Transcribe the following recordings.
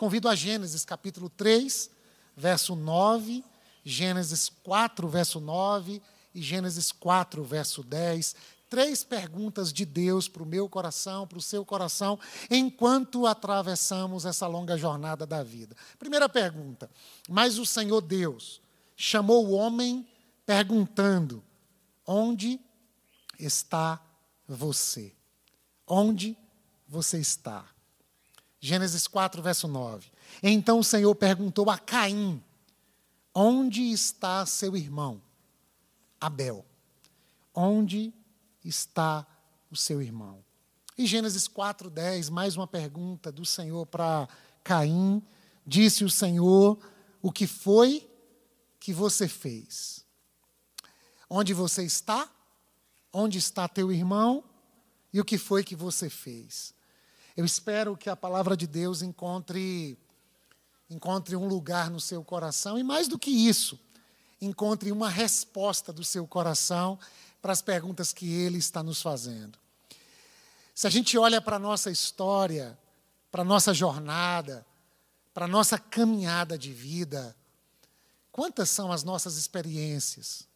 convido a Gênesis capítulo 3, verso 9, Gênesis 4, verso 9 e Gênesis 4, verso 10. Três perguntas de Deus para o meu coração, para o seu coração, enquanto atravessamos essa longa jornada da vida. Primeira pergunta: Mas o Senhor Deus chamou o homem perguntando: Onde está você? Onde você está? Gênesis 4, verso 9. Então o Senhor perguntou a Caim: Onde está seu irmão? Abel. Onde está o seu irmão? E Gênesis 4:10, mais uma pergunta do Senhor para Caim. Disse o Senhor: O que foi que você fez? Onde você está? Onde está teu irmão? E o que foi que você fez? Eu espero que a palavra de Deus encontre encontre um lugar no seu coração e mais do que isso, encontre uma resposta do seu coração para as perguntas que ele está nos fazendo. Se a gente olha para a nossa história, para a nossa jornada, para a nossa caminhada de vida, quantas são as nossas experiências?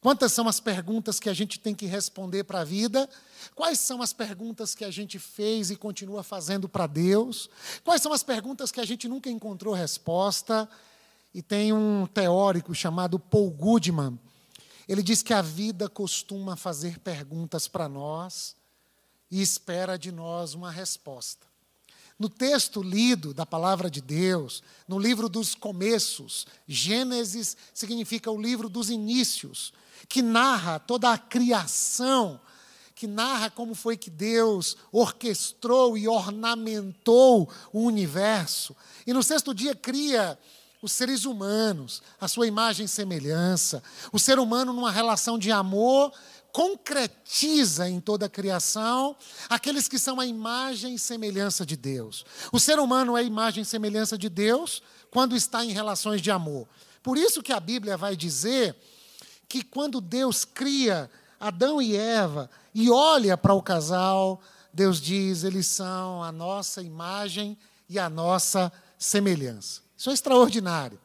Quantas são as perguntas que a gente tem que responder para a vida? Quais são as perguntas que a gente fez e continua fazendo para Deus? Quais são as perguntas que a gente nunca encontrou resposta? E tem um teórico chamado Paul Goodman. Ele diz que a vida costuma fazer perguntas para nós e espera de nós uma resposta. No texto lido da palavra de Deus, no livro dos começos, Gênesis significa o livro dos inícios que narra toda a criação, que narra como foi que Deus orquestrou e ornamentou o universo. E no sexto dia cria os seres humanos, a sua imagem e semelhança. O ser humano, numa relação de amor, concretiza em toda a criação aqueles que são a imagem e semelhança de Deus. O ser humano é a imagem e semelhança de Deus quando está em relações de amor. Por isso que a Bíblia vai dizer que quando Deus cria Adão e Eva e olha para o casal, Deus diz: eles são a nossa imagem e a nossa semelhança. Isso é extraordinário.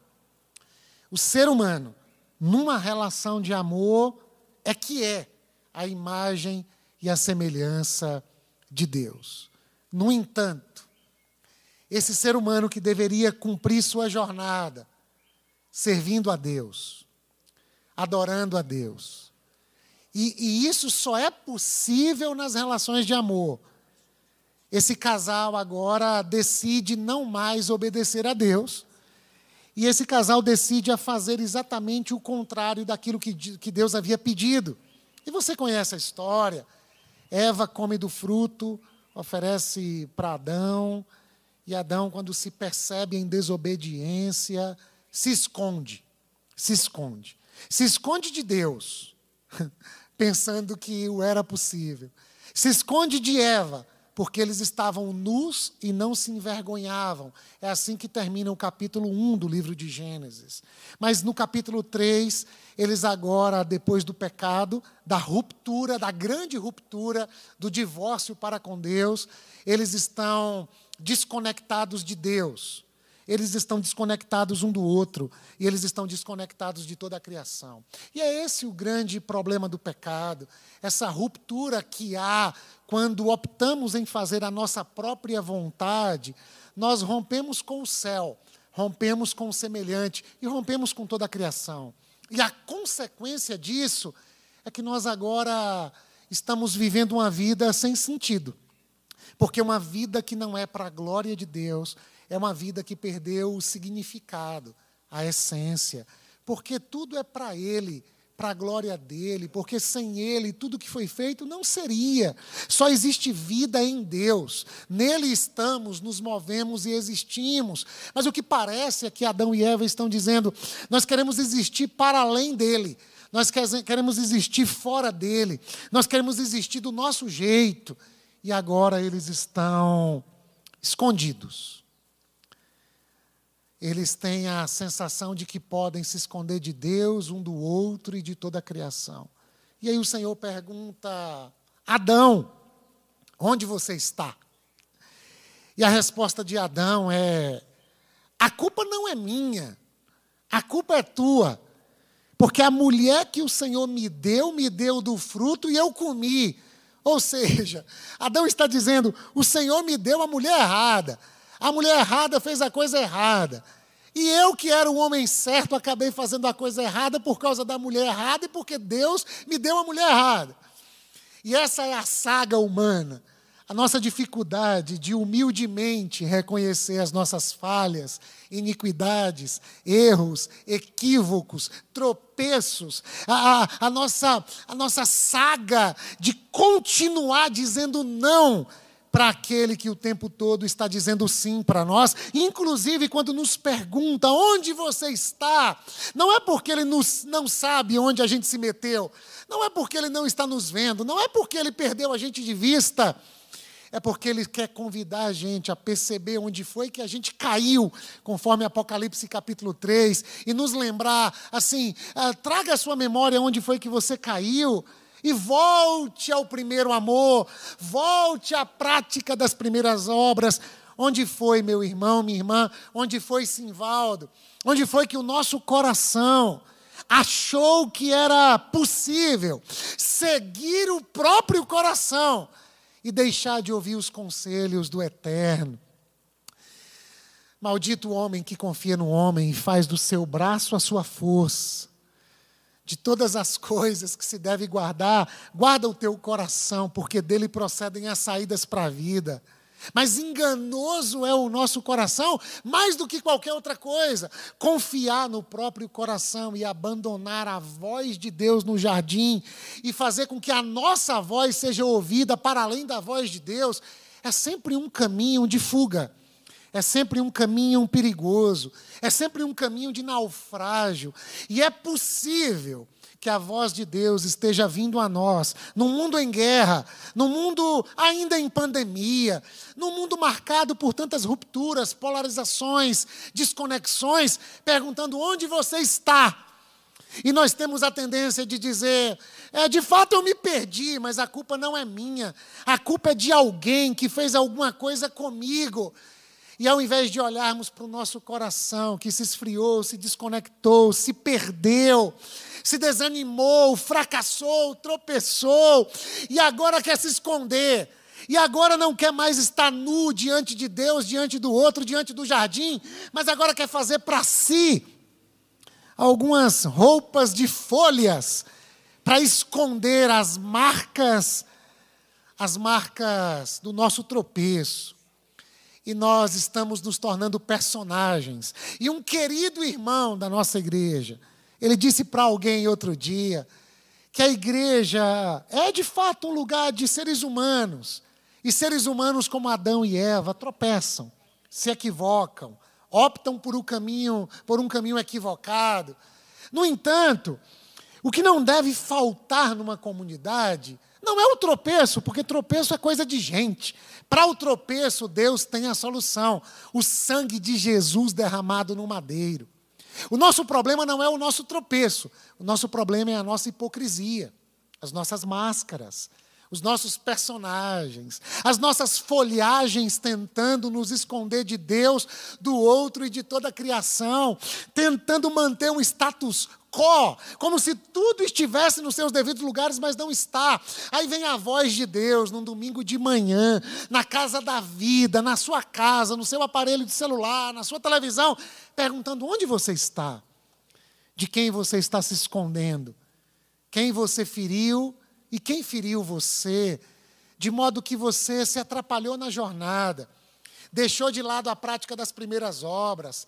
O ser humano, numa relação de amor, é que é a imagem e a semelhança de Deus. No entanto, esse ser humano que deveria cumprir sua jornada, servindo a Deus, adorando a Deus. E, e, isso só é possível nas relações de amor. Esse casal agora decide não mais obedecer a Deus. E esse casal decide a fazer exatamente o contrário daquilo que, que Deus havia pedido. E você conhece a história. Eva come do fruto, oferece para Adão. E Adão, quando se percebe em desobediência, se esconde. Se esconde. Se esconde de Deus, pensando que o era possível. Se esconde de Eva, porque eles estavam nus e não se envergonhavam. É assim que termina o capítulo 1 do livro de Gênesis. Mas no capítulo 3, eles agora, depois do pecado, da ruptura, da grande ruptura, do divórcio para com Deus, eles estão desconectados de Deus eles estão desconectados um do outro e eles estão desconectados de toda a criação. E é esse o grande problema do pecado, essa ruptura que há quando optamos em fazer a nossa própria vontade, nós rompemos com o céu, rompemos com o semelhante e rompemos com toda a criação. E a consequência disso é que nós agora estamos vivendo uma vida sem sentido. Porque uma vida que não é para a glória de Deus, é uma vida que perdeu o significado, a essência, porque tudo é para Ele, para a glória dele, porque sem Ele tudo que foi feito não seria. Só existe vida em Deus. Nele estamos, nos movemos e existimos. Mas o que parece é que Adão e Eva estão dizendo: nós queremos existir para além dele. Nós queremos existir fora dele. Nós queremos existir do nosso jeito. E agora eles estão escondidos eles têm a sensação de que podem se esconder de Deus, um do outro e de toda a criação. E aí o Senhor pergunta: Adão, onde você está? E a resposta de Adão é: a culpa não é minha, a culpa é tua. Porque a mulher que o Senhor me deu, me deu do fruto e eu comi. Ou seja, Adão está dizendo: o Senhor me deu a mulher errada. A mulher errada fez a coisa errada. E eu, que era o homem certo, acabei fazendo a coisa errada por causa da mulher errada e porque Deus me deu a mulher errada. E essa é a saga humana. A nossa dificuldade de humildemente reconhecer as nossas falhas, iniquidades, erros, equívocos, tropeços, a, a, a, nossa, a nossa saga de continuar dizendo não para aquele que o tempo todo está dizendo sim para nós, inclusive quando nos pergunta onde você está, não é porque ele nos, não sabe onde a gente se meteu, não é porque ele não está nos vendo, não é porque ele perdeu a gente de vista é porque ele quer convidar a gente a perceber onde foi que a gente caiu, conforme Apocalipse capítulo 3, e nos lembrar, assim, ah, traga a sua memória onde foi que você caiu, e volte ao primeiro amor, volte à prática das primeiras obras. Onde foi, meu irmão, minha irmã? Onde foi Simvaldo? Onde foi que o nosso coração achou que era possível seguir o próprio coração? e deixar de ouvir os conselhos do eterno. Maldito o homem que confia no homem e faz do seu braço a sua força. De todas as coisas que se deve guardar, guarda o teu coração, porque dele procedem as saídas para a vida. Mas enganoso é o nosso coração, mais do que qualquer outra coisa. Confiar no próprio coração e abandonar a voz de Deus no jardim e fazer com que a nossa voz seja ouvida para além da voz de Deus, é sempre um caminho de fuga. É sempre um caminho perigoso, é sempre um caminho de naufrágio, e é possível que a voz de Deus esteja vindo a nós, num mundo em guerra, num mundo ainda em pandemia, num mundo marcado por tantas rupturas, polarizações, desconexões, perguntando onde você está. E nós temos a tendência de dizer: é, de fato eu me perdi, mas a culpa não é minha, a culpa é de alguém que fez alguma coisa comigo. E ao invés de olharmos para o nosso coração que se esfriou, se desconectou, se perdeu, se desanimou, fracassou, tropeçou, e agora quer se esconder, e agora não quer mais estar nu diante de Deus, diante do outro, diante do jardim, mas agora quer fazer para si algumas roupas de folhas para esconder as marcas, as marcas do nosso tropeço e nós estamos nos tornando personagens. E um querido irmão da nossa igreja, ele disse para alguém outro dia que a igreja é de fato um lugar de seres humanos. E seres humanos como Adão e Eva tropeçam, se equivocam, optam por um caminho, por um caminho equivocado. No entanto, o que não deve faltar numa comunidade não é o tropeço, porque tropeço é coisa de gente. Para o tropeço, Deus tem a solução: o sangue de Jesus derramado no madeiro. O nosso problema não é o nosso tropeço, o nosso problema é a nossa hipocrisia, as nossas máscaras, os nossos personagens, as nossas folhagens tentando nos esconder de Deus, do outro e de toda a criação, tentando manter um status quo, como se tudo estivesse nos seus devidos lugares, mas não está. Aí vem a voz de Deus num domingo de manhã, na casa da vida, na sua casa, no seu aparelho de celular, na sua televisão, perguntando: onde você está? De quem você está se escondendo? Quem você feriu e quem feriu você? De modo que você se atrapalhou na jornada, deixou de lado a prática das primeiras obras,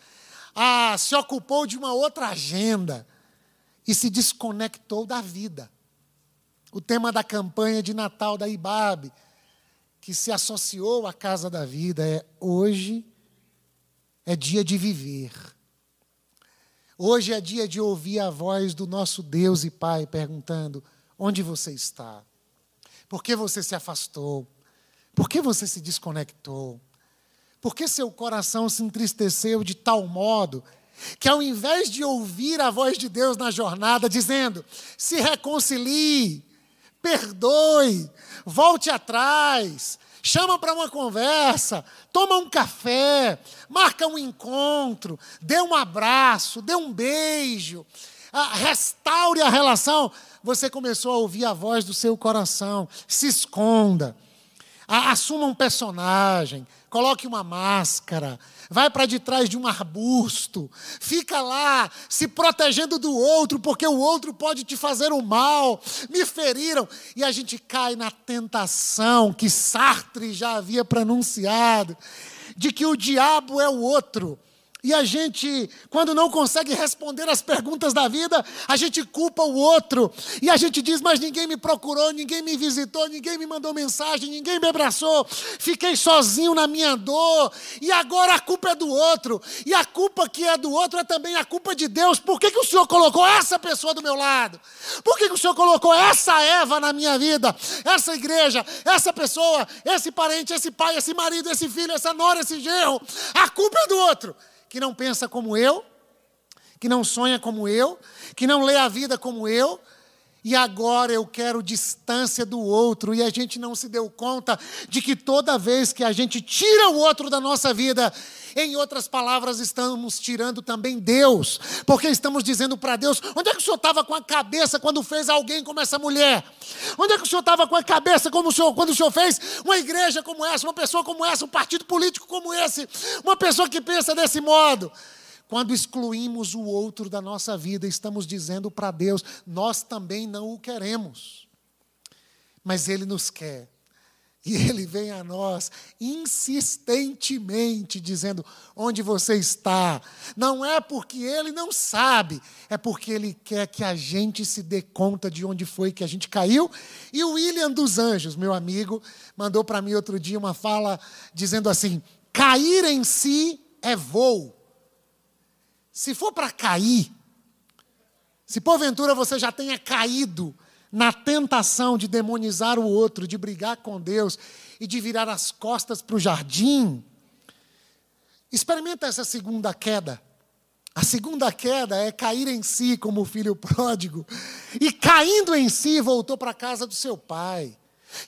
ah, se ocupou de uma outra agenda e se desconectou da vida. O tema da campanha de Natal da IBAB, que se associou à Casa da Vida, é hoje é dia de viver. Hoje é dia de ouvir a voz do nosso Deus e Pai perguntando: onde você está? Por que você se afastou? Por que você se desconectou? Por que seu coração se entristeceu de tal modo que ao invés de ouvir a voz de Deus na jornada, dizendo: se reconcilie, perdoe, volte atrás, chama para uma conversa, toma um café, marca um encontro, dê um abraço, dê um beijo, ah, restaure a relação. Você começou a ouvir a voz do seu coração, se esconda, assuma um personagem, coloque uma máscara, vai para de trás de um arbusto, fica lá se protegendo do outro, porque o outro pode te fazer o um mal, me feriram, e a gente cai na tentação que Sartre já havia pronunciado, de que o diabo é o outro. E a gente, quando não consegue responder as perguntas da vida, a gente culpa o outro. E a gente diz: Mas ninguém me procurou, ninguém me visitou, ninguém me mandou mensagem, ninguém me abraçou. Fiquei sozinho na minha dor. E agora a culpa é do outro. E a culpa que é do outro é também a culpa de Deus. Por que, que o Senhor colocou essa pessoa do meu lado? Por que, que o Senhor colocou essa Eva na minha vida? Essa igreja, essa pessoa, esse parente, esse pai, esse marido, esse filho, essa nora, esse genro. A culpa é do outro que não pensa como eu, que não sonha como eu, que não lê a vida como eu, e agora eu quero distância do outro, e a gente não se deu conta de que toda vez que a gente tira o outro da nossa vida, em outras palavras, estamos tirando também Deus, porque estamos dizendo para Deus: onde é que o Senhor estava com a cabeça quando fez alguém como essa mulher? Onde é que o Senhor estava com a cabeça como o Senhor, quando o Senhor fez uma igreja como essa, uma pessoa como essa, um partido político como esse, uma pessoa que pensa desse modo? Quando excluímos o outro da nossa vida, estamos dizendo para Deus: nós também não o queremos. Mas Ele nos quer. E Ele vem a nós insistentemente dizendo: onde você está? Não é porque Ele não sabe, é porque Ele quer que a gente se dê conta de onde foi que a gente caiu. E o William dos Anjos, meu amigo, mandou para mim outro dia uma fala dizendo assim: cair em si é voo. Se for para cair, se porventura você já tenha caído na tentação de demonizar o outro, de brigar com Deus e de virar as costas para o jardim, experimenta essa segunda queda. A segunda queda é cair em si como o filho pródigo. E caindo em si, voltou para a casa do seu pai.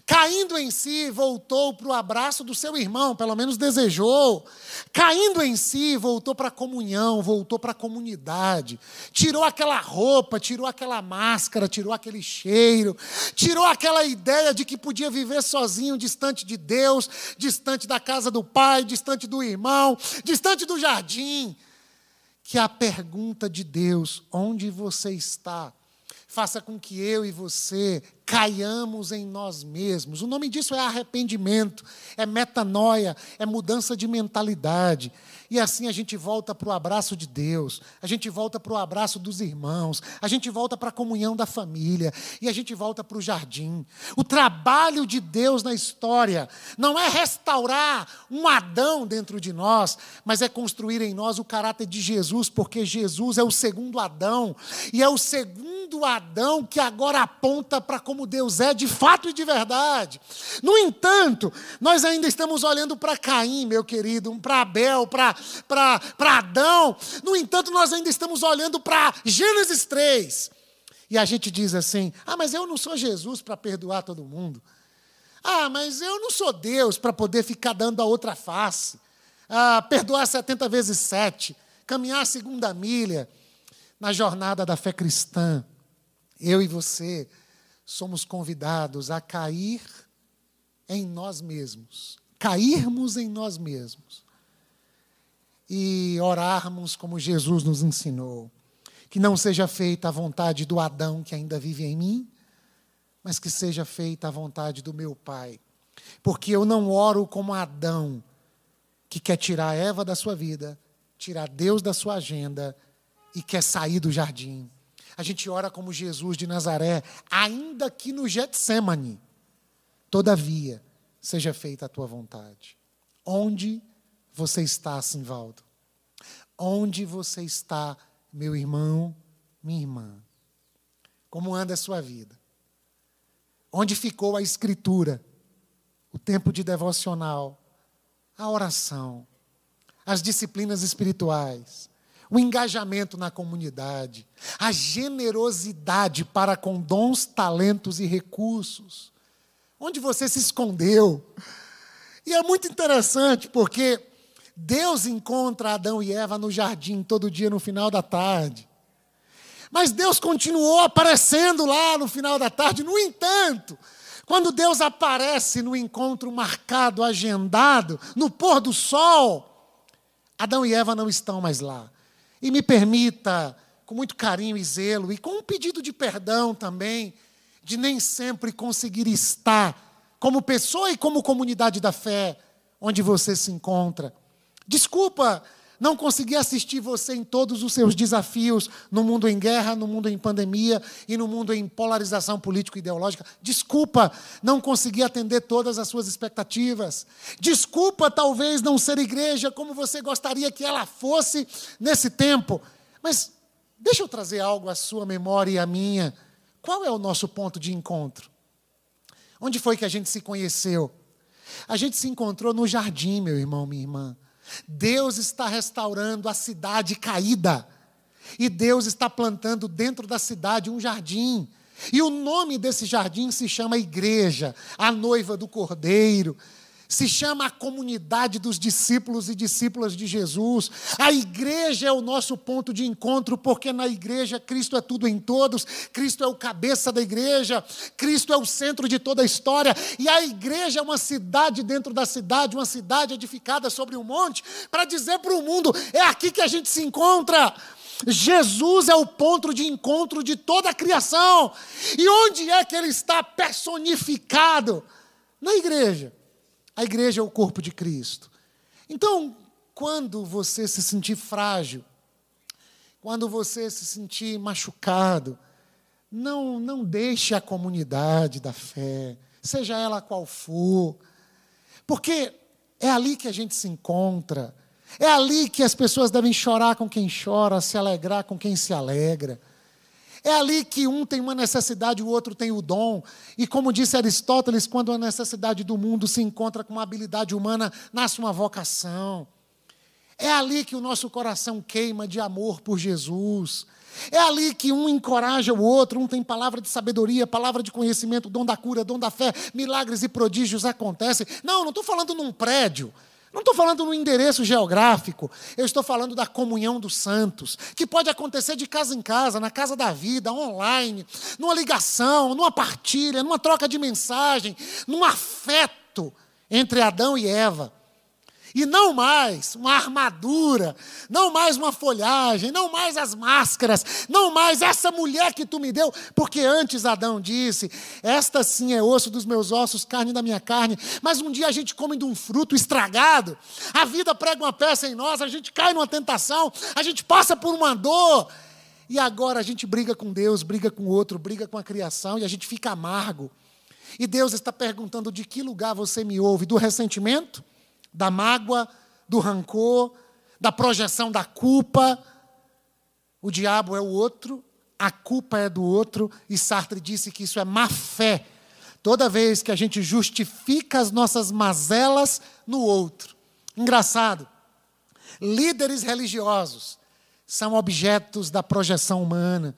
Caindo em si, voltou para o abraço do seu irmão, pelo menos desejou. Caindo em si, voltou para a comunhão, voltou para a comunidade. Tirou aquela roupa, tirou aquela máscara, tirou aquele cheiro, tirou aquela ideia de que podia viver sozinho, distante de Deus, distante da casa do pai, distante do irmão, distante do jardim. Que a pergunta de Deus, onde você está? faça com que eu e você caiamos em nós mesmos. O nome disso é arrependimento, é metanoia, é mudança de mentalidade. E assim a gente volta para o abraço de Deus, a gente volta para o abraço dos irmãos, a gente volta para a comunhão da família e a gente volta para o jardim. O trabalho de Deus na história não é restaurar um Adão dentro de nós, mas é construir em nós o caráter de Jesus, porque Jesus é o segundo Adão e é o segundo Adão que agora aponta para como Deus é de fato e de verdade. No entanto, nós ainda estamos olhando para Caim, meu querido, para Abel, para Adão. No entanto, nós ainda estamos olhando para Gênesis 3. E a gente diz assim: ah, mas eu não sou Jesus para perdoar todo mundo. Ah, mas eu não sou Deus para poder ficar dando a outra face. Ah, perdoar 70 vezes 7. Caminhar a segunda milha na jornada da fé cristã. Eu e você somos convidados a cair em nós mesmos. Cairmos em nós mesmos e orarmos como Jesus nos ensinou. Que não seja feita a vontade do Adão que ainda vive em mim, mas que seja feita a vontade do meu Pai. Porque eu não oro como Adão, que quer tirar Eva da sua vida, tirar Deus da sua agenda e quer sair do jardim. A gente ora como Jesus de Nazaré, ainda que no Getsemane. Todavia, seja feita a tua vontade. Onde você está, Simvaldo? Onde você está, meu irmão, minha irmã? Como anda a sua vida? Onde ficou a escritura? O tempo de devocional, a oração, as disciplinas espirituais, o engajamento na comunidade, a generosidade para com dons, talentos e recursos. Onde você se escondeu? E é muito interessante porque Deus encontra Adão e Eva no jardim todo dia no final da tarde. Mas Deus continuou aparecendo lá no final da tarde. No entanto, quando Deus aparece no encontro marcado, agendado, no pôr do sol, Adão e Eva não estão mais lá. E me permita, com muito carinho e zelo, e com um pedido de perdão também, de nem sempre conseguir estar como pessoa e como comunidade da fé onde você se encontra. Desculpa não consegui assistir você em todos os seus desafios no mundo em guerra, no mundo em pandemia e no mundo em polarização político-ideológica. Desculpa não conseguir atender todas as suas expectativas. Desculpa talvez não ser igreja como você gostaria que ela fosse nesse tempo. Mas deixa eu trazer algo à sua memória e à minha. Qual é o nosso ponto de encontro? Onde foi que a gente se conheceu? A gente se encontrou no jardim, meu irmão, minha irmã. Deus está restaurando a cidade caída. E Deus está plantando dentro da cidade um jardim. E o nome desse jardim se chama Igreja, a noiva do Cordeiro se chama a comunidade dos discípulos e discípulas de Jesus. A igreja é o nosso ponto de encontro, porque na igreja Cristo é tudo em todos, Cristo é o cabeça da igreja, Cristo é o centro de toda a história, e a igreja é uma cidade dentro da cidade, uma cidade edificada sobre um monte, para dizer para o mundo: é aqui que a gente se encontra. Jesus é o ponto de encontro de toda a criação. E onde é que ele está personificado? Na igreja. A igreja é o corpo de Cristo. Então, quando você se sentir frágil, quando você se sentir machucado, não, não deixe a comunidade da fé, seja ela qual for, porque é ali que a gente se encontra, é ali que as pessoas devem chorar com quem chora, se alegrar com quem se alegra. É ali que um tem uma necessidade, o outro tem o dom. E como disse Aristóteles, quando a necessidade do mundo se encontra com uma habilidade humana, nasce uma vocação. É ali que o nosso coração queima de amor por Jesus. É ali que um encoraja o outro, um tem palavra de sabedoria, palavra de conhecimento, dom da cura, dom da fé, milagres e prodígios acontecem. Não, não estou falando num prédio. Não estou falando no endereço geográfico, eu estou falando da comunhão dos santos, que pode acontecer de casa em casa, na casa da vida, online, numa ligação, numa partilha, numa troca de mensagem, num afeto entre Adão e Eva. E não mais uma armadura, não mais uma folhagem, não mais as máscaras, não mais essa mulher que tu me deu, porque antes Adão disse: Esta sim é osso dos meus ossos, carne da minha carne, mas um dia a gente come de um fruto estragado, a vida prega uma peça em nós, a gente cai numa tentação, a gente passa por uma dor, e agora a gente briga com Deus, briga com o outro, briga com a criação, e a gente fica amargo. E Deus está perguntando: de que lugar você me ouve? Do ressentimento? Da mágoa, do rancor, da projeção da culpa. O diabo é o outro, a culpa é do outro, e Sartre disse que isso é má fé. Toda vez que a gente justifica as nossas mazelas no outro. Engraçado, líderes religiosos são objetos da projeção humana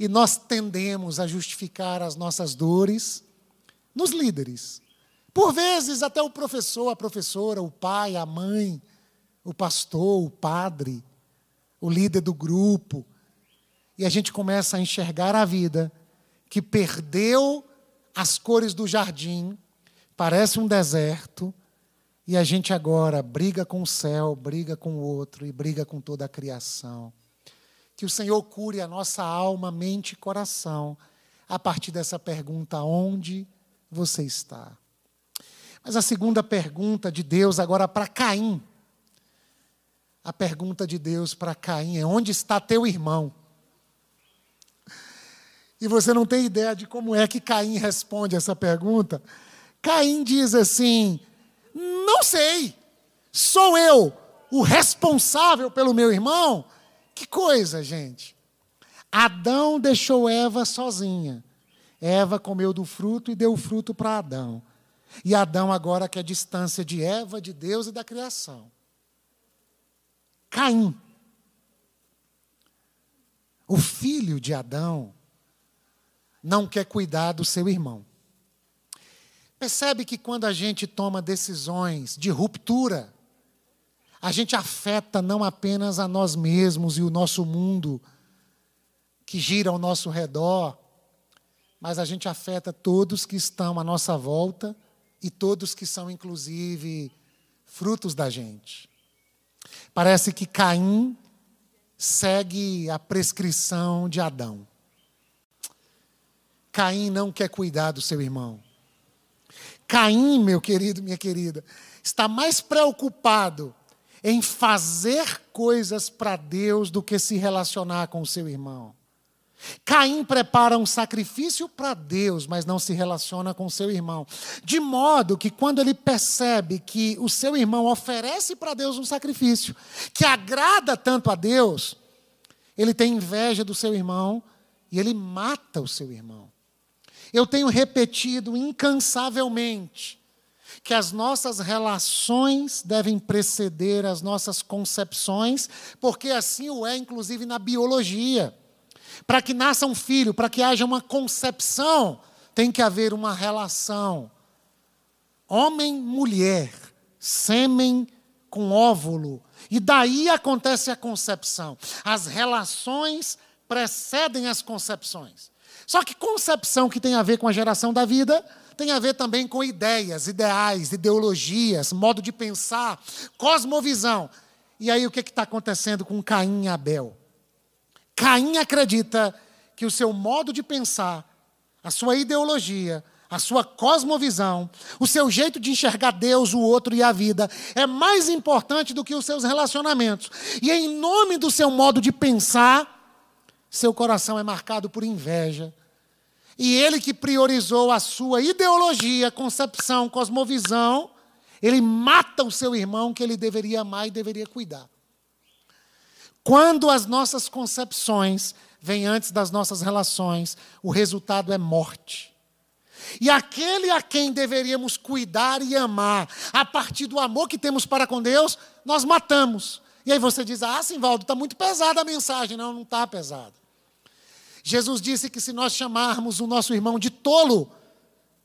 e nós tendemos a justificar as nossas dores nos líderes. Por vezes, até o professor, a professora, o pai, a mãe, o pastor, o padre, o líder do grupo. E a gente começa a enxergar a vida que perdeu as cores do jardim, parece um deserto, e a gente agora briga com o céu, briga com o outro e briga com toda a criação. Que o Senhor cure a nossa alma, mente e coração a partir dessa pergunta: onde você está? Mas a segunda pergunta de Deus agora para Caim. A pergunta de Deus para Caim é: onde está teu irmão? E você não tem ideia de como é que Caim responde essa pergunta. Caim diz assim: Não sei, sou eu o responsável pelo meu irmão? Que coisa, gente. Adão deixou Eva sozinha. Eva comeu do fruto e deu o fruto para Adão. E Adão agora quer distância de Eva, de Deus e da criação. Caim, o filho de Adão, não quer cuidar do seu irmão. Percebe que quando a gente toma decisões de ruptura, a gente afeta não apenas a nós mesmos e o nosso mundo que gira ao nosso redor, mas a gente afeta todos que estão à nossa volta e todos que são, inclusive, frutos da gente. Parece que Caim segue a prescrição de Adão. Caim não quer cuidar do seu irmão. Caim, meu querido, minha querida, está mais preocupado em fazer coisas para Deus do que se relacionar com o seu irmão. Caim prepara um sacrifício para Deus, mas não se relaciona com seu irmão. De modo que, quando ele percebe que o seu irmão oferece para Deus um sacrifício que agrada tanto a Deus, ele tem inveja do seu irmão e ele mata o seu irmão. Eu tenho repetido incansavelmente que as nossas relações devem preceder as nossas concepções, porque assim o é, inclusive, na biologia. Para que nasça um filho, para que haja uma concepção, tem que haver uma relação. Homem-mulher, sêmen com óvulo. E daí acontece a concepção. As relações precedem as concepções. Só que concepção que tem a ver com a geração da vida tem a ver também com ideias, ideais, ideologias, modo de pensar, cosmovisão. E aí o que está acontecendo com Caim e Abel? Caim acredita que o seu modo de pensar, a sua ideologia, a sua cosmovisão, o seu jeito de enxergar Deus, o outro e a vida é mais importante do que os seus relacionamentos. E em nome do seu modo de pensar, seu coração é marcado por inveja, e ele que priorizou a sua ideologia, concepção, cosmovisão, ele mata o seu irmão que ele deveria amar e deveria cuidar. Quando as nossas concepções vêm antes das nossas relações, o resultado é morte. E aquele a quem deveríamos cuidar e amar, a partir do amor que temos para com Deus, nós matamos. E aí você diz: Ah, Simvaldo, está muito pesada a mensagem. Não, não está pesada. Jesus disse que se nós chamarmos o nosso irmão de tolo,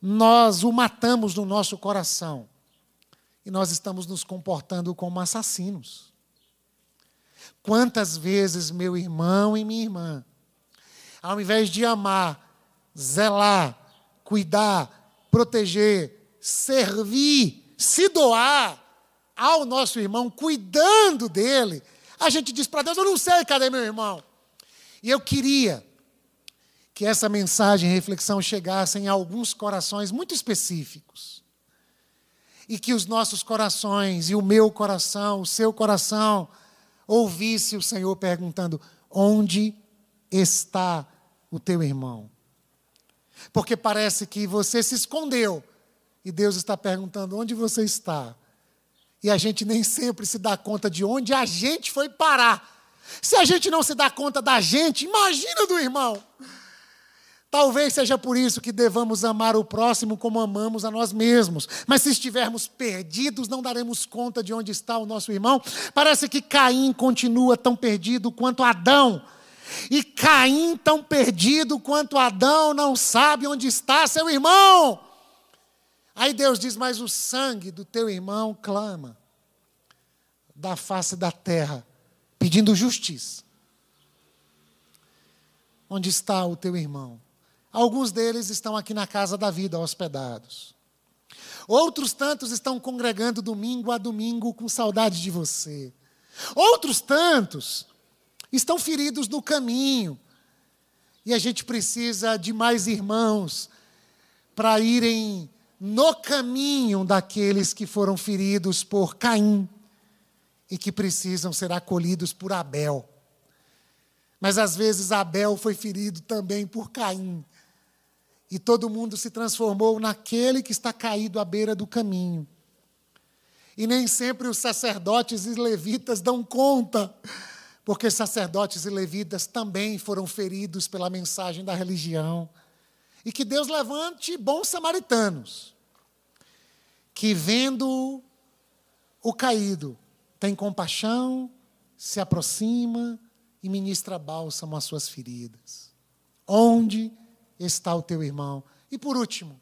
nós o matamos no nosso coração. E nós estamos nos comportando como assassinos. Quantas vezes meu irmão e minha irmã, ao invés de amar, zelar, cuidar, proteger, servir, se doar ao nosso irmão, cuidando dele, a gente diz para Deus: Eu não sei cadê meu irmão. E eu queria que essa mensagem reflexão chegasse em alguns corações muito específicos. E que os nossos corações, e o meu coração, o seu coração, ouvisse o Senhor perguntando: onde está o teu irmão? Porque parece que você se escondeu e Deus está perguntando: onde você está? E a gente nem sempre se dá conta de onde a gente foi parar. Se a gente não se dá conta da gente, imagina do irmão. Talvez seja por isso que devamos amar o próximo como amamos a nós mesmos. Mas se estivermos perdidos, não daremos conta de onde está o nosso irmão. Parece que Caim continua tão perdido quanto Adão. E Caim, tão perdido quanto Adão, não sabe onde está seu irmão. Aí Deus diz: Mas o sangue do teu irmão clama da face da terra, pedindo justiça. Onde está o teu irmão? Alguns deles estão aqui na casa da vida, hospedados. Outros tantos estão congregando domingo a domingo com saudade de você. Outros tantos estão feridos no caminho. E a gente precisa de mais irmãos para irem no caminho daqueles que foram feridos por Caim e que precisam ser acolhidos por Abel. Mas às vezes Abel foi ferido também por Caim. E todo mundo se transformou naquele que está caído à beira do caminho. E nem sempre os sacerdotes e levitas dão conta, porque sacerdotes e levitas também foram feridos pela mensagem da religião. E que Deus levante bons samaritanos, que vendo o caído, tem compaixão, se aproxima e ministra bálsamo às suas feridas. Onde está o teu irmão. E por último,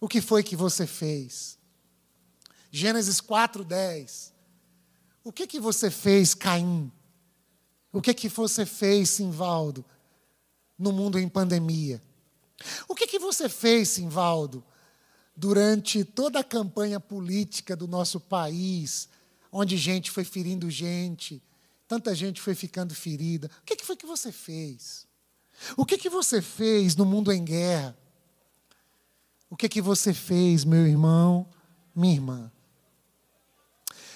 O que foi que você fez? Gênesis 4:10. O que que você fez, Caim? O que que você fez, Simvaldo, no mundo em pandemia? O que que você fez, Simvaldo, durante toda a campanha política do nosso país, onde gente foi ferindo gente, tanta gente foi ficando ferida? O que que foi que você fez? O que que você fez no mundo em guerra? O que que você fez, meu irmão, minha irmã?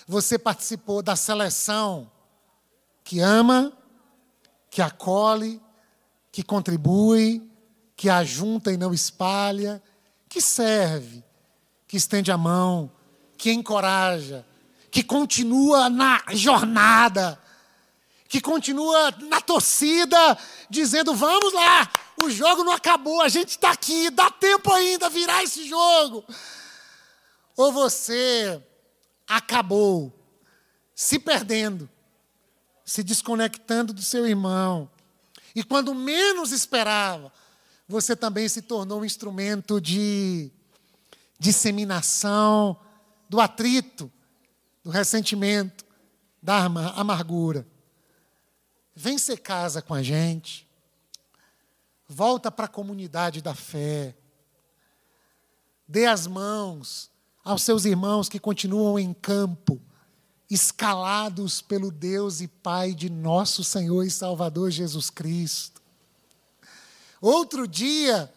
Você participou da seleção que ama, que acolhe, que contribui, que ajunta e não espalha, que serve, que estende a mão, que encoraja, que continua na jornada, que continua na torcida, dizendo: vamos lá, o jogo não acabou, a gente está aqui, dá tempo ainda virar esse jogo. Ou você acabou se perdendo, se desconectando do seu irmão, e quando menos esperava, você também se tornou um instrumento de disseminação do atrito, do ressentimento, da amargura. Vem ser casa com a gente. Volta para a comunidade da fé. Dê as mãos aos seus irmãos que continuam em campo, escalados pelo Deus e Pai de nosso Senhor e Salvador Jesus Cristo. Outro dia,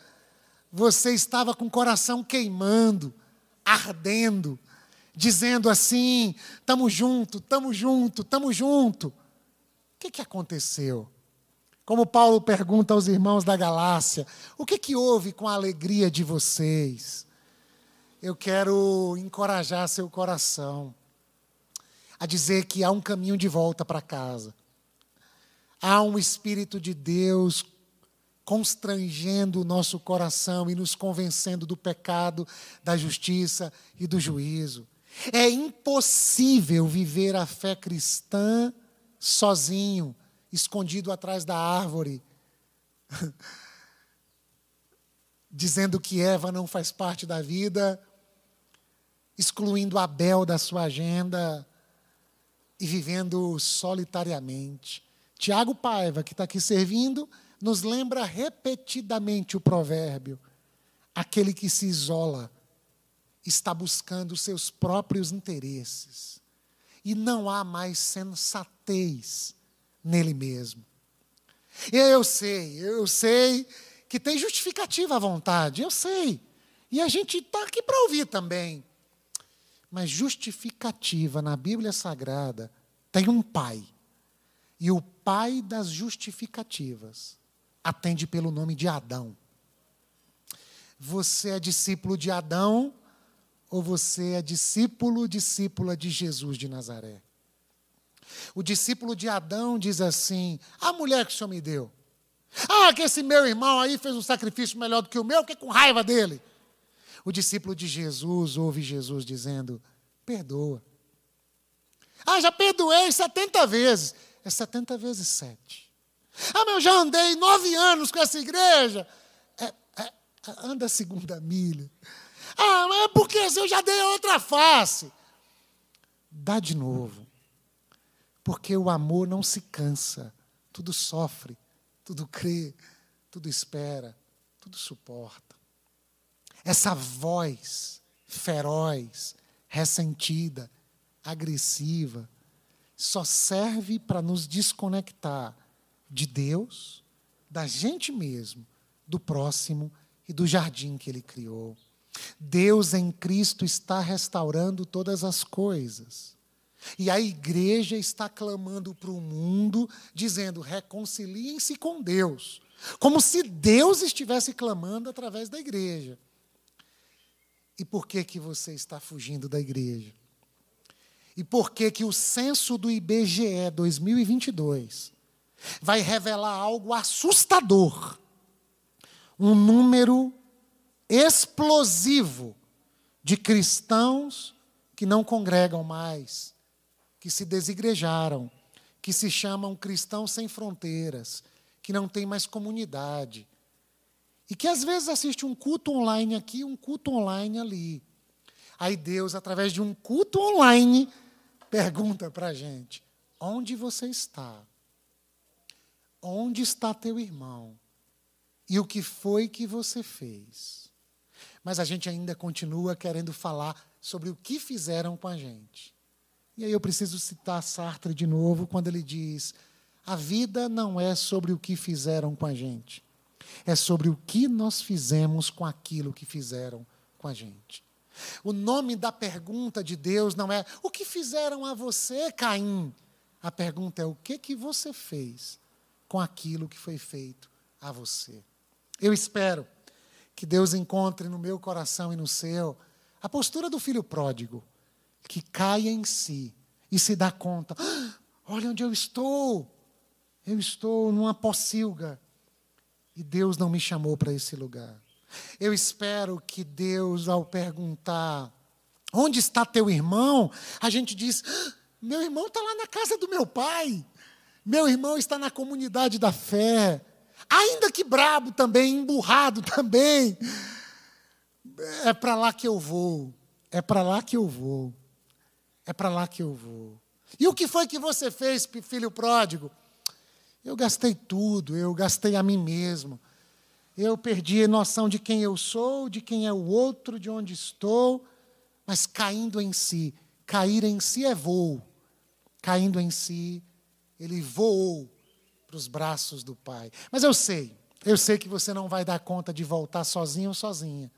você estava com o coração queimando, ardendo, dizendo assim: estamos junto, estamos junto, estamos junto. Que, que aconteceu? Como Paulo pergunta aos irmãos da Galácia: o que, que houve com a alegria de vocês? Eu quero encorajar seu coração a dizer que há um caminho de volta para casa. Há um Espírito de Deus constrangendo o nosso coração e nos convencendo do pecado, da justiça e do juízo. É impossível viver a fé cristã sozinho, escondido atrás da árvore, dizendo que Eva não faz parte da vida, excluindo Abel da sua agenda e vivendo solitariamente. Tiago Paiva, que está aqui servindo, nos lembra repetidamente o provérbio: aquele que se isola está buscando seus próprios interesses e não há mais sensatez nele mesmo. Eu sei, eu sei que tem justificativa à vontade, eu sei. E a gente está aqui para ouvir também. Mas justificativa na Bíblia Sagrada tem um pai. E o pai das justificativas atende pelo nome de Adão. Você é discípulo de Adão ou você é discípulo, discípula de Jesus de Nazaré? O discípulo de Adão diz assim: a mulher que o Senhor me deu. Ah, que esse meu irmão aí fez um sacrifício melhor do que o meu, que com raiva dele. O discípulo de Jesus ouve Jesus dizendo: perdoa. Ah, já perdoei 70 vezes. É 70 vezes 7. Ah, mas eu já andei nove anos com essa igreja. É, é, anda a segunda milha. Ah, mas é porque eu já dei outra face. Dá de novo. Porque o amor não se cansa. Tudo sofre, tudo crê, tudo espera, tudo suporta. Essa voz feroz, ressentida, agressiva, só serve para nos desconectar de Deus, da gente mesmo, do próximo e do jardim que ele criou. Deus em Cristo está restaurando todas as coisas. E a igreja está clamando para o mundo, dizendo: reconciliem-se com Deus. Como se Deus estivesse clamando através da igreja. E por que, que você está fugindo da igreja? E por que, que o censo do IBGE 2022 vai revelar algo assustador. Um número explosivo de cristãos que não congregam mais, que se desigrejaram, que se chamam cristãos sem fronteiras, que não têm mais comunidade e que às vezes assiste um culto online aqui, um culto online ali. Aí Deus, através de um culto online, pergunta para a gente: onde você está? Onde está teu irmão? E o que foi que você fez? Mas a gente ainda continua querendo falar sobre o que fizeram com a gente. E aí eu preciso citar Sartre de novo, quando ele diz: a vida não é sobre o que fizeram com a gente, é sobre o que nós fizemos com aquilo que fizeram com a gente. O nome da pergunta de Deus não é o que fizeram a você, Caim. A pergunta é o que que você fez com aquilo que foi feito a você. Eu espero que Deus encontre no meu coração e no seu a postura do filho pródigo, que cai em si e se dá conta: ah, olha onde eu estou. Eu estou numa pocilga e Deus não me chamou para esse lugar. Eu espero que Deus, ao perguntar: onde está teu irmão? A gente diz: ah, meu irmão está lá na casa do meu pai. Meu irmão está na comunidade da fé. Ainda que brabo também, emburrado também. É para lá que eu vou. É para lá que eu vou. É para lá que eu vou. E o que foi que você fez, filho pródigo? Eu gastei tudo, eu gastei a mim mesmo. Eu perdi a noção de quem eu sou, de quem é o outro, de onde estou, mas caindo em si. Cair em si é voo. Caindo em si, ele voou para os braços do Pai. Mas eu sei, eu sei que você não vai dar conta de voltar sozinho ou sozinha.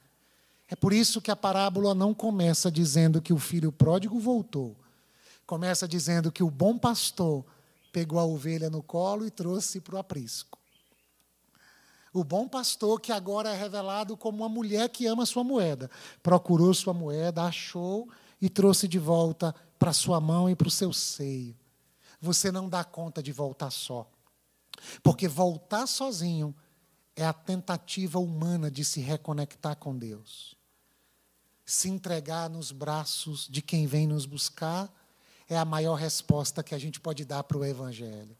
É por isso que a parábola não começa dizendo que o filho pródigo voltou. Começa dizendo que o bom pastor pegou a ovelha no colo e trouxe para o aprisco. O bom pastor, que agora é revelado como uma mulher que ama sua moeda, procurou sua moeda, achou e trouxe de volta para sua mão e para o seu seio. Você não dá conta de voltar só. Porque voltar sozinho é a tentativa humana de se reconectar com Deus. Se entregar nos braços de quem vem nos buscar é a maior resposta que a gente pode dar para o Evangelho.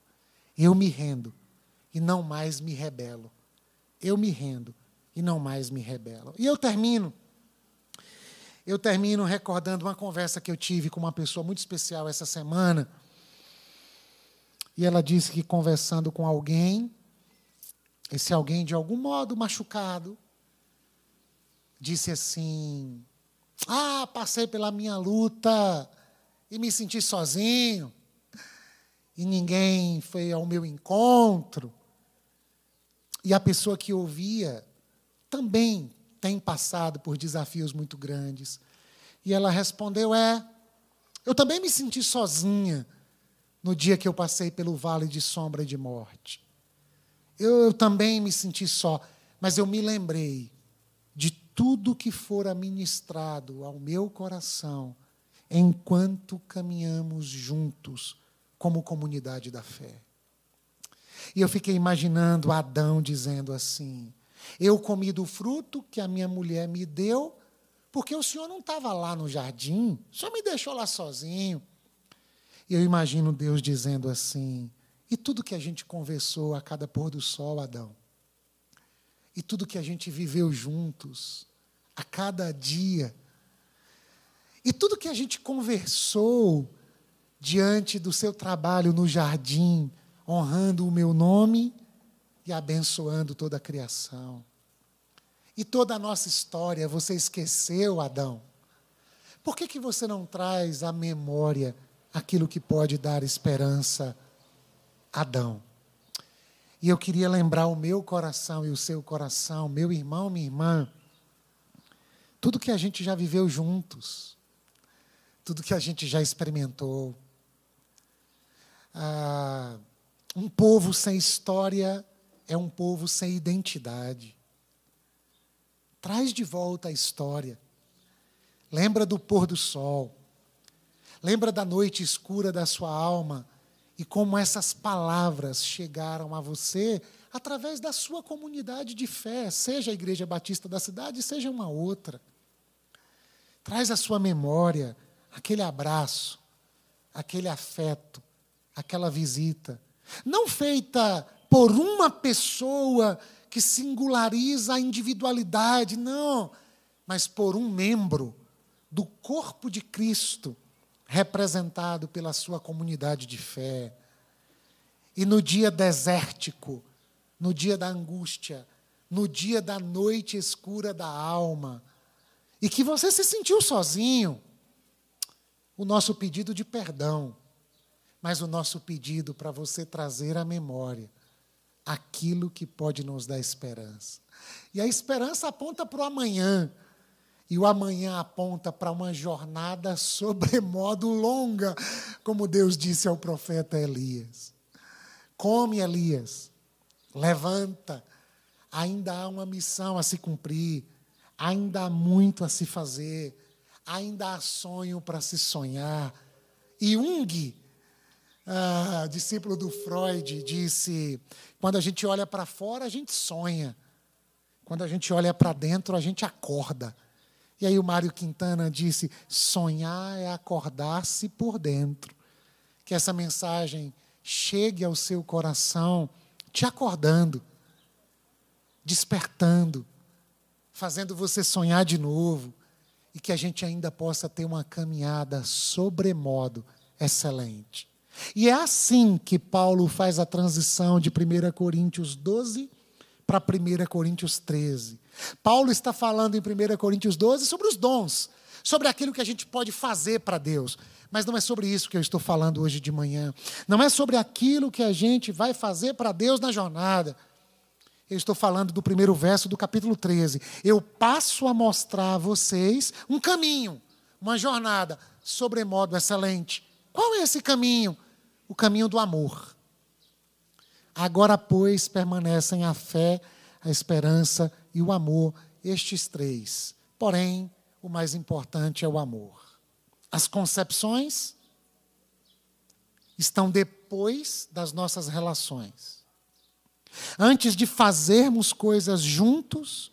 Eu me rendo e não mais me rebelo. Eu me rendo e não mais me rebelo. E eu termino. Eu termino recordando uma conversa que eu tive com uma pessoa muito especial essa semana. E ela disse que conversando com alguém, esse alguém de algum modo machucado, disse assim: Ah, passei pela minha luta e me senti sozinho, e ninguém foi ao meu encontro. E a pessoa que ouvia também tem passado por desafios muito grandes. E ela respondeu: É, eu também me senti sozinha no dia que eu passei pelo vale de sombra e de morte. Eu, eu também me senti só, mas eu me lembrei de tudo que fora ministrado ao meu coração enquanto caminhamos juntos como comunidade da fé. E eu fiquei imaginando Adão dizendo assim: Eu comi do fruto que a minha mulher me deu, porque o senhor não estava lá no jardim, senhor me deixou lá sozinho. E eu imagino Deus dizendo assim: E tudo que a gente conversou a cada pôr do sol, Adão? E tudo que a gente viveu juntos, a cada dia, e tudo que a gente conversou diante do seu trabalho no jardim, honrando o meu nome e abençoando toda a criação. E toda a nossa história, você esqueceu, Adão? Por que, que você não traz à memória aquilo que pode dar esperança a Adão? E eu queria lembrar o meu coração e o seu coração, meu irmão, minha irmã, tudo que a gente já viveu juntos tudo que a gente já experimentou. Ah, um povo sem história é um povo sem identidade. Traz de volta a história. Lembra do pôr do sol. Lembra da noite escura da sua alma e como essas palavras chegaram a você através da sua comunidade de fé, seja a Igreja Batista da cidade, seja uma outra. Traz a sua memória aquele abraço, aquele afeto, aquela visita, não feita por uma pessoa que singulariza a individualidade, não, mas por um membro do corpo de Cristo, representado pela sua comunidade de fé. E no dia desértico, no dia da angústia, no dia da noite escura da alma, e que você se sentiu sozinho, o nosso pedido de perdão, mas o nosso pedido para você trazer à memória aquilo que pode nos dar esperança. E a esperança aponta para o amanhã, e o amanhã aponta para uma jornada sobremodo longa, como Deus disse ao profeta Elias. Come, Elias, levanta, ainda há uma missão a se cumprir, ainda há muito a se fazer, ainda há sonho para se sonhar. E Jung, ah, discípulo do Freud, disse: quando a gente olha para fora, a gente sonha, quando a gente olha para dentro, a gente acorda. E aí o Mário Quintana disse: sonhar é acordar-se por dentro. Que essa mensagem chegue ao seu coração, te acordando, despertando, fazendo você sonhar de novo, e que a gente ainda possa ter uma caminhada sobremodo excelente. E é assim que Paulo faz a transição de 1 Coríntios 12 para 1 Coríntios 13. Paulo está falando em 1 Coríntios 12 sobre os dons, sobre aquilo que a gente pode fazer para Deus. Mas não é sobre isso que eu estou falando hoje de manhã. Não é sobre aquilo que a gente vai fazer para Deus na jornada. Eu estou falando do primeiro verso do capítulo 13. Eu passo a mostrar a vocês um caminho, uma jornada sobremodo excelente. Qual é esse caminho? O caminho do amor. Agora, pois, permanecem a fé, a esperança e o amor, estes três. Porém, o mais importante é o amor. As concepções estão depois das nossas relações. Antes de fazermos coisas juntos,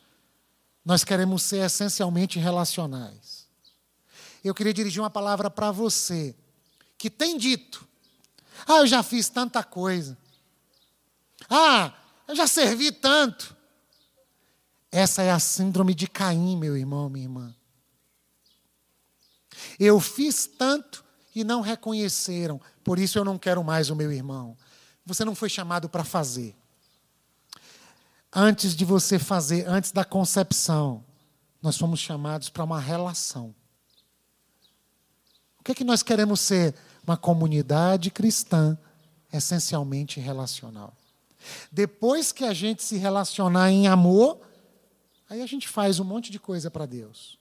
nós queremos ser essencialmente relacionais. Eu queria dirigir uma palavra para você que tem dito: Ah, eu já fiz tanta coisa. Ah, eu já servi tanto. Essa é a síndrome de Caim, meu irmão, minha irmã. Eu fiz tanto e não reconheceram, por isso eu não quero mais o meu irmão. Você não foi chamado para fazer. Antes de você fazer, antes da concepção, nós fomos chamados para uma relação. O que é que nós queremos ser? Uma comunidade cristã essencialmente relacional. Depois que a gente se relacionar em amor, aí a gente faz um monte de coisa para Deus.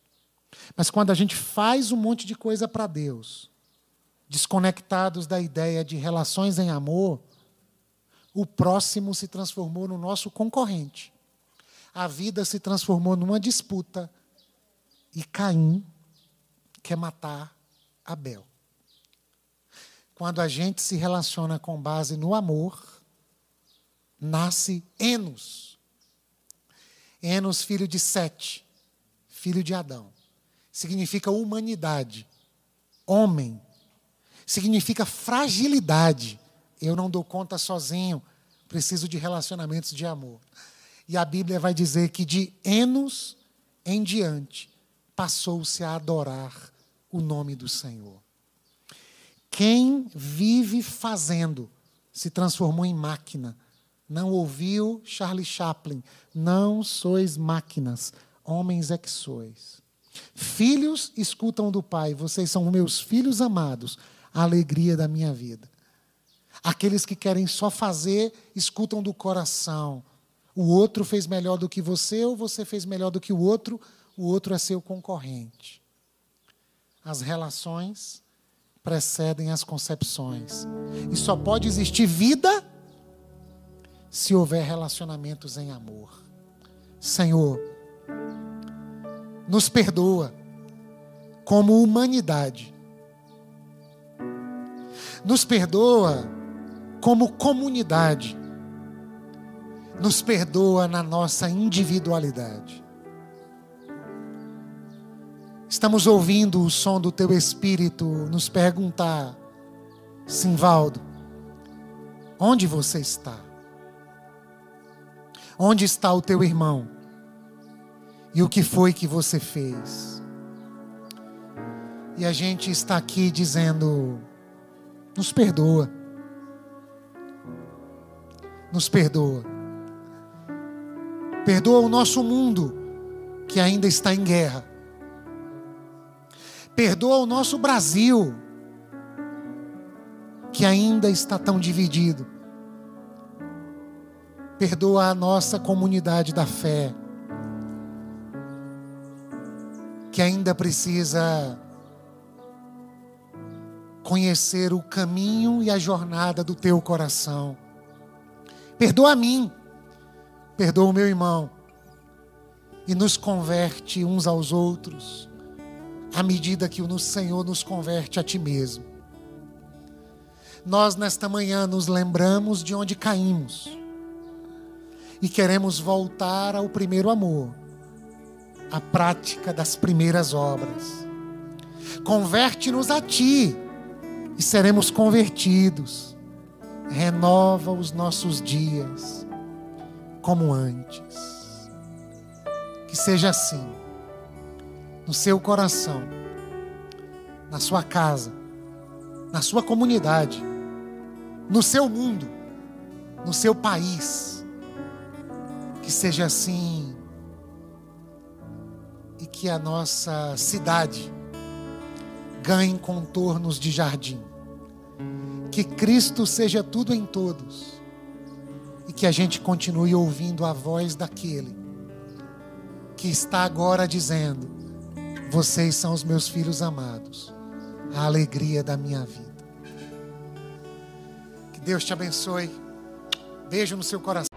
Mas quando a gente faz um monte de coisa para Deus, desconectados da ideia de relações em amor, o próximo se transformou no nosso concorrente. A vida se transformou numa disputa e Caim quer matar Abel. Quando a gente se relaciona com base no amor, nasce Enos. Enos, filho de Sete, filho de Adão significa humanidade. Homem significa fragilidade. Eu não dou conta sozinho, preciso de relacionamentos de amor. E a Bíblia vai dizer que de Enos em diante passou-se a adorar o nome do Senhor. Quem vive fazendo se transformou em máquina. Não ouviu Charlie Chaplin? Não sois máquinas, homens é que sois. Filhos escutam do Pai, vocês são meus filhos amados, a alegria da minha vida. Aqueles que querem só fazer, escutam do coração. O outro fez melhor do que você, ou você fez melhor do que o outro, o outro é seu concorrente. As relações precedem as concepções. E só pode existir vida se houver relacionamentos em amor. Senhor, nos perdoa como humanidade. Nos perdoa como comunidade. Nos perdoa na nossa individualidade. Estamos ouvindo o som do teu espírito nos perguntar, Simvaldo, onde você está? Onde está o teu irmão? E o que foi que você fez? E a gente está aqui dizendo: nos perdoa. Nos perdoa. Perdoa o nosso mundo que ainda está em guerra. Perdoa o nosso Brasil que ainda está tão dividido. Perdoa a nossa comunidade da fé, que ainda precisa conhecer o caminho e a jornada do teu coração. Perdoa a mim, perdoa o meu irmão, e nos converte uns aos outros, à medida que o Senhor nos converte a Ti mesmo. Nós, nesta manhã, nos lembramos de onde caímos e queremos voltar ao primeiro amor, à prática das primeiras obras. Converte-nos a Ti e seremos convertidos. Renova os nossos dias como antes. Que seja assim, no seu coração, na sua casa, na sua comunidade, no seu mundo, no seu país que seja assim e que a nossa cidade ganhe contornos de jardim. Que Cristo seja tudo em todos e que a gente continue ouvindo a voz daquele que está agora dizendo: Vocês são os meus filhos amados, a alegria da minha vida. Que Deus te abençoe. Beijo no seu coração.